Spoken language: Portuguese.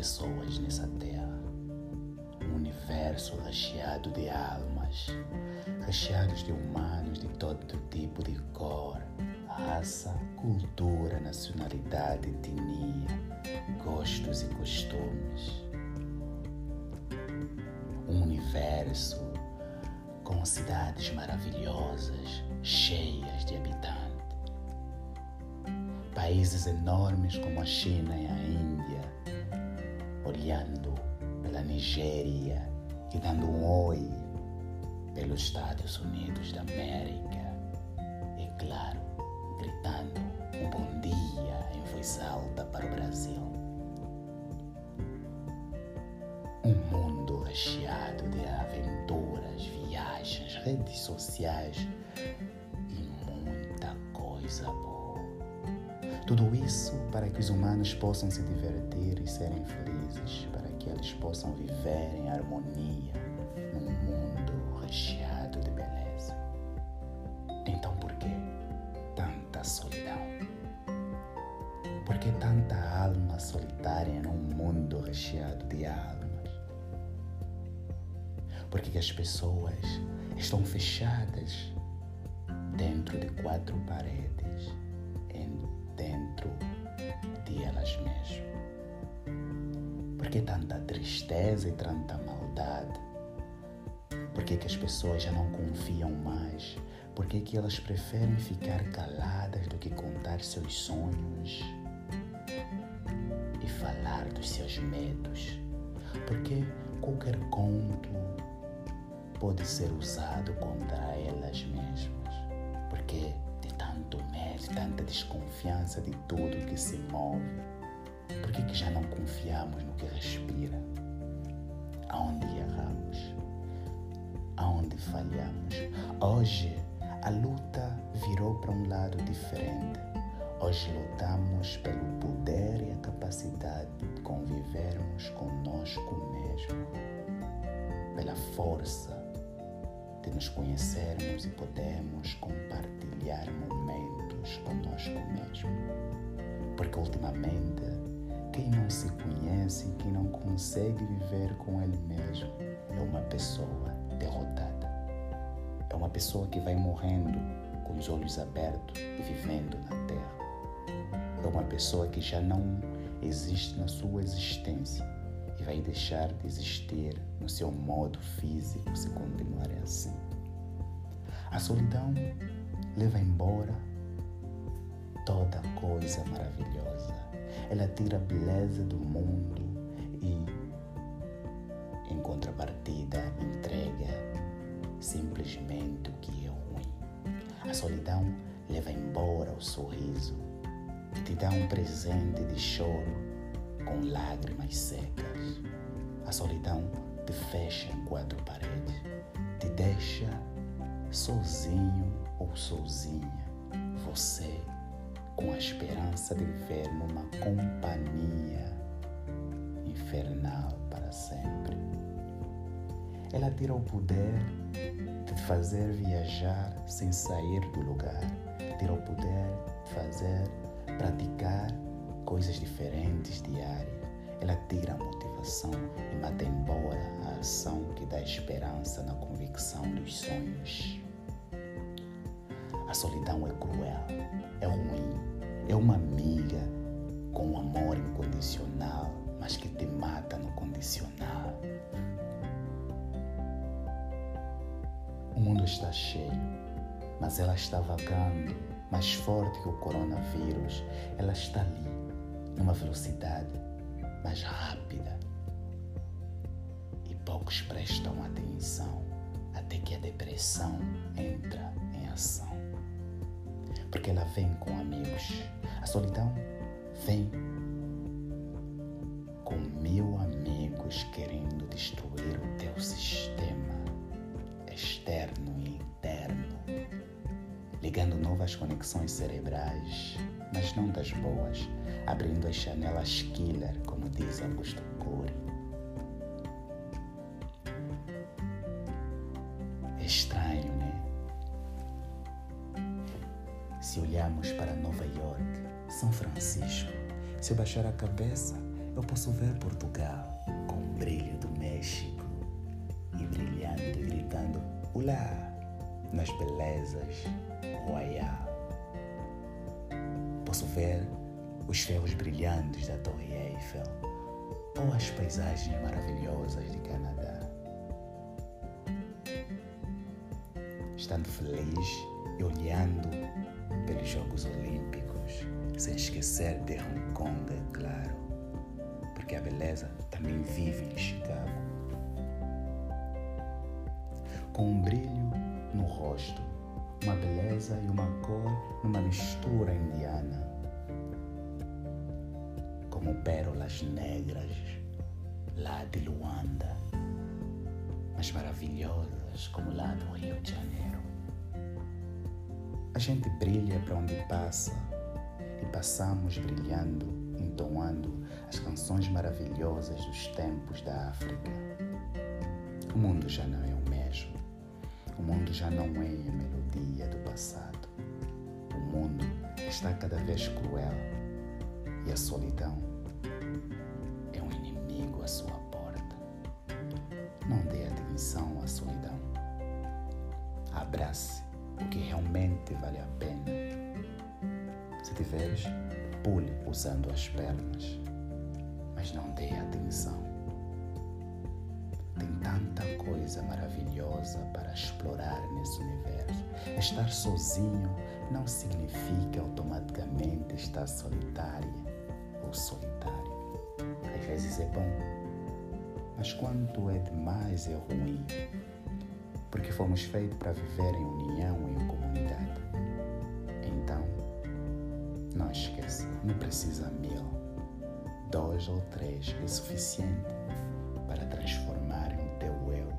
pessoas nessa terra. Um universo recheado de almas, recheados de humanos de todo tipo de cor, raça, cultura, nacionalidade, etnia, gostos e costumes. Um universo com cidades maravilhosas, cheias de habitantes. Países enormes como a China e a Índia, olhando pela Nigéria e dando um oi pelos Estados Unidos da América. E claro, gritando um bom dia em voz alta para o Brasil. Um mundo recheado de aventuras, viagens, redes sociais e muita coisa boa. Tudo isso para que os humanos possam se divertir e serem felizes, para que eles possam viver em harmonia num mundo recheado de beleza. Então por que tanta solidão? Por que tanta alma solitária num mundo recheado de almas? Por que as pessoas estão fechadas dentro de quatro paredes, dentro de elas mesmas? Que tanta tristeza e tanta maldade? Por que, que as pessoas já não confiam mais? Por que, que elas preferem ficar caladas do que contar seus sonhos e falar dos seus medos? Porque qualquer conto pode ser usado contra elas mesmas. Porque de tanto medo, tanta desconfiança de tudo que se move, por que, que já não confiamos no que respira? Aonde erramos? Aonde falhamos? Hoje a luta virou para um lado diferente. Hoje lutamos pelo poder e a capacidade de convivermos conosco mesmo, pela força de nos conhecermos e podermos compartilhar momentos conosco mesmo. Porque ultimamente, quem não se conhece quem não consegue viver com ele mesmo é uma pessoa derrotada. É uma pessoa que vai morrendo com os olhos abertos e vivendo na terra. É uma pessoa que já não existe na sua existência e vai deixar de existir no seu modo físico se continuar assim. A solidão leva embora toda coisa maravilhosa. Ela tira a beleza do mundo e, em contrapartida, entrega simplesmente o que é ruim. A solidão leva embora o sorriso e te dá um presente de choro com lágrimas secas. A solidão te fecha em quatro paredes, te deixa sozinho ou sozinha. Você com a esperança de viver numa companhia infernal para sempre. Ela tira o poder de fazer viajar sem sair do lugar, tira o poder de fazer praticar coisas diferentes diárias. Ela tira a motivação e mata embora a ação que dá esperança na convicção dos sonhos. A solidão é cruel, é ruim, é uma amiga com amor incondicional, mas que te mata no condicional. O mundo está cheio, mas ela está vagando, mais forte que o coronavírus. Ela está ali, numa velocidade mais rápida. E poucos prestam atenção até que a depressão entra em ação. Porque ela vem com amigos. A solidão vem com mil amigos querendo destruir o teu sistema externo e interno, ligando novas conexões cerebrais, mas não das boas, abrindo as janelas killer, como diz Augusto Cury. Se olharmos para Nova York, São Francisco, se eu baixar a cabeça, eu posso ver Portugal com o brilho do México e brilhando e gritando Olá nas belezas royal. Posso ver os ferros brilhantes da Torre Eiffel ou as paisagens maravilhosas de Canadá. Estando feliz e olhando pelos Jogos Olímpicos, sem esquecer de Hong Kong, é claro, porque a beleza também vive em Chicago. Com um brilho no rosto, uma beleza e uma cor numa mistura indiana, como pérolas negras lá de Luanda, mas maravilhosas como lá do Rio de Janeiro. A gente brilha para onde passa e passamos brilhando, entoando as canções maravilhosas dos tempos da África. O mundo já não é o mesmo. O mundo já não é a melodia do passado. O mundo está cada vez cruel e a solidão é um inimigo à sua porta. Não dê atenção à solidão. Abrace o que realmente vale a pena. Se tiveres, pule usando as pernas, mas não dê atenção. Tem tanta coisa maravilhosa para explorar nesse universo. Estar sozinho não significa automaticamente estar solitária ou solitário. Às vezes é bom, mas quando é demais é ruim porque fomos feitos para viver em união e em comunidade. Então, não esqueça, não precisa mil, dois ou três é suficiente para transformar o teu eu